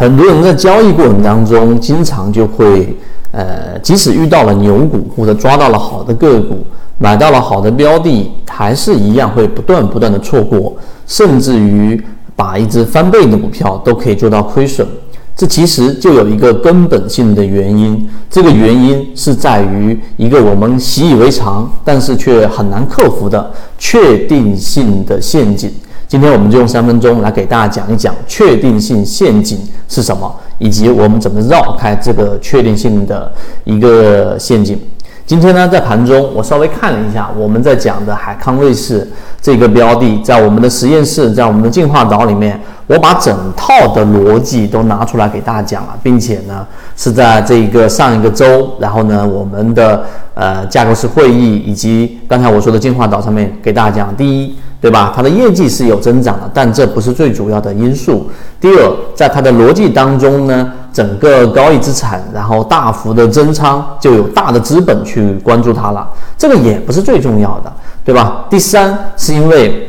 很多人在交易过程当中，经常就会，呃，即使遇到了牛股或者抓到了好的个股，买到了好的标的，还是一样会不断不断的错过，甚至于把一只翻倍的股票都可以做到亏损。这其实就有一个根本性的原因，这个原因是在于一个我们习以为常，但是却很难克服的确定性的陷阱。今天我们就用三分钟来给大家讲一讲确定性陷阱是什么，以及我们怎么绕开这个确定性的一个陷阱。今天呢，在盘中我稍微看了一下，我们在讲的海康卫视这个标的，在我们的实验室，在我们的进化岛里面，我把整套的逻辑都拿出来给大家讲了，并且呢，是在这个上一个周，然后呢，我们的呃架构式会议以及刚才我说的进化岛上面给大家讲，第一。对吧？它的业绩是有增长的，但这不是最主要的因素。第二，在它的逻辑当中呢，整个高溢资产，然后大幅的增仓，就有大的资本去关注它了，这个也不是最重要的，对吧？第三，是因为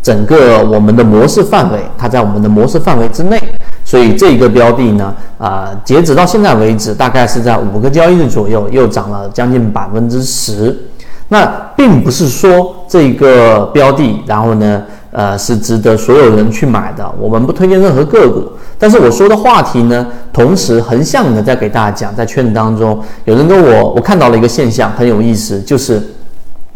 整个我们的模式范围，它在我们的模式范围之内，所以这一个标的呢，啊，截止到现在为止，大概是在五个交易日左右，又涨了将近百分之十。那并不是说这个标的，然后呢，呃，是值得所有人去买的。我们不推荐任何个股，但是我说的话题呢，同时横向的在给大家讲，在圈子当中，有人跟我，我看到了一个现象，很有意思，就是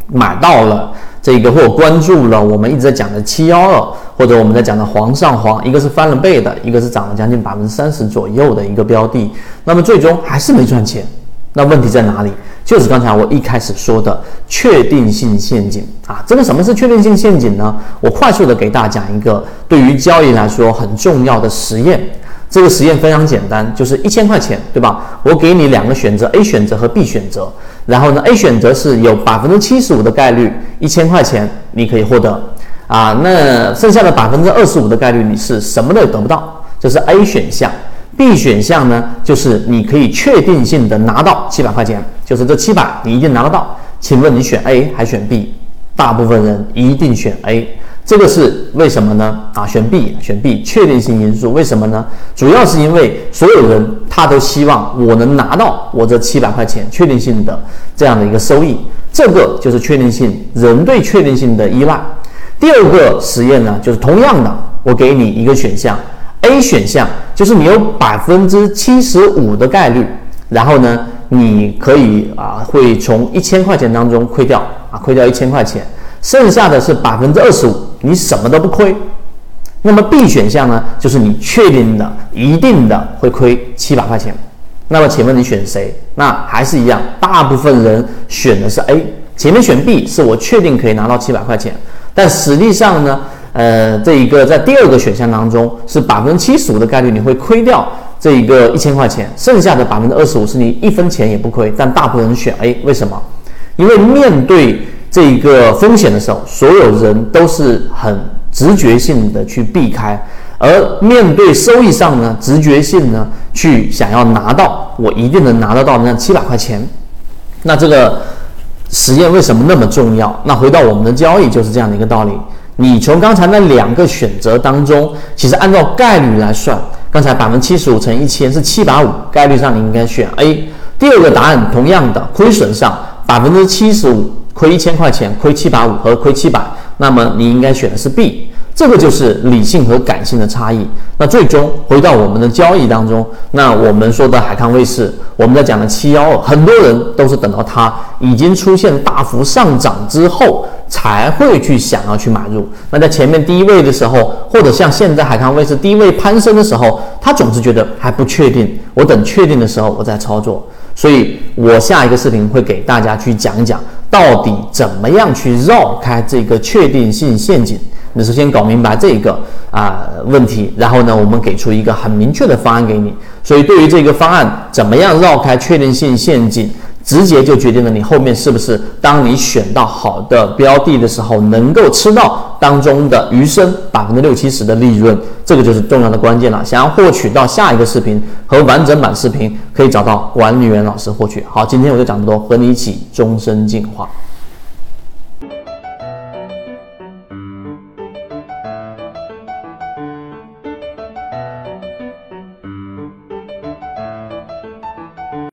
买到了这个或关注了我们一直在讲的七幺二，或者我们在讲的煌上煌，一个是翻了倍的，一个是涨了将近百分之三十左右的一个标的，那么最终还是没赚钱。那问题在哪里？就是刚才我一开始说的确定性陷阱啊！这个什么是确定性陷阱呢？我快速的给大家讲一个对于交易来说很重要的实验。这个实验非常简单，就是一千块钱，对吧？我给你两个选择，A 选择和 B 选择。然后呢，A 选择是有百分之七十五的概率一千块钱你可以获得啊，那剩下的百分之二十五的概率你是什么都得不到，这是 A 选项。B 选项呢，就是你可以确定性的拿到七百块钱，就是这七百你一定拿得到。请问你选 A 还选 B？大部分人一定选 A，这个是为什么呢？啊，选 B，选 B，确定性因素为什么呢？主要是因为所有人他都希望我能拿到我这七百块钱确定性的这样的一个收益，这个就是确定性，人对确定性的依赖。第二个实验呢，就是同样的，我给你一个选项。A 选项就是你有百分之七十五的概率，然后呢，你可以啊会从一千块钱当中亏掉啊亏掉一千块钱，剩下的是百分之二十五，你什么都不亏。那么 B 选项呢，就是你确定的一定的会亏七百块钱。那么请问你选谁？那还是一样，大部分人选的是 A，前面选 B 是我确定可以拿到七百块钱，但实际上呢？呃，这一个在第二个选项当中是百分之七十五的概率你会亏掉这一个一千块钱，剩下的百分之二十五是你一分钱也不亏。但大部分人选 A，为什么？因为面对这一个风险的时候，所有人都是很直觉性的去避开，而面对收益上呢，直觉性呢去想要拿到我一定能拿得到那七百块钱。那这个实验为什么那么重要？那回到我们的交易就是这样的一个道理。你从刚才那两个选择当中，其实按照概率来算，刚才百分之七十五乘一千是七百五，概率上你应该选 A。第二个答案同样的，亏损上百分之七十五亏一千块钱，亏七百五和亏七百，那么你应该选的是 B。这个就是理性和感性的差异。那最终回到我们的交易当中，那我们说的海康卫视，我们在讲的七幺二，很多人都是等到它已经出现大幅上涨之后，才会去想要去买入。那在前面低位的时候，或者像现在海康卫视低位攀升的时候，他总是觉得还不确定，我等确定的时候我再操作。所以我下一个视频会给大家去讲讲，到底怎么样去绕开这个确定性陷阱。你首先搞明白这个啊问题，然后呢，我们给出一个很明确的方案给你。所以对于这个方案，怎么样绕开确定性陷阱，直接就决定了你后面是不是当你选到好的标的的时候，能够吃到当中的余生百分之六七十的利润，这个就是重要的关键了。想要获取到下一个视频和完整版视频，可以找到管理员老师获取。好，今天我就讲这么多，和你一起终身进化。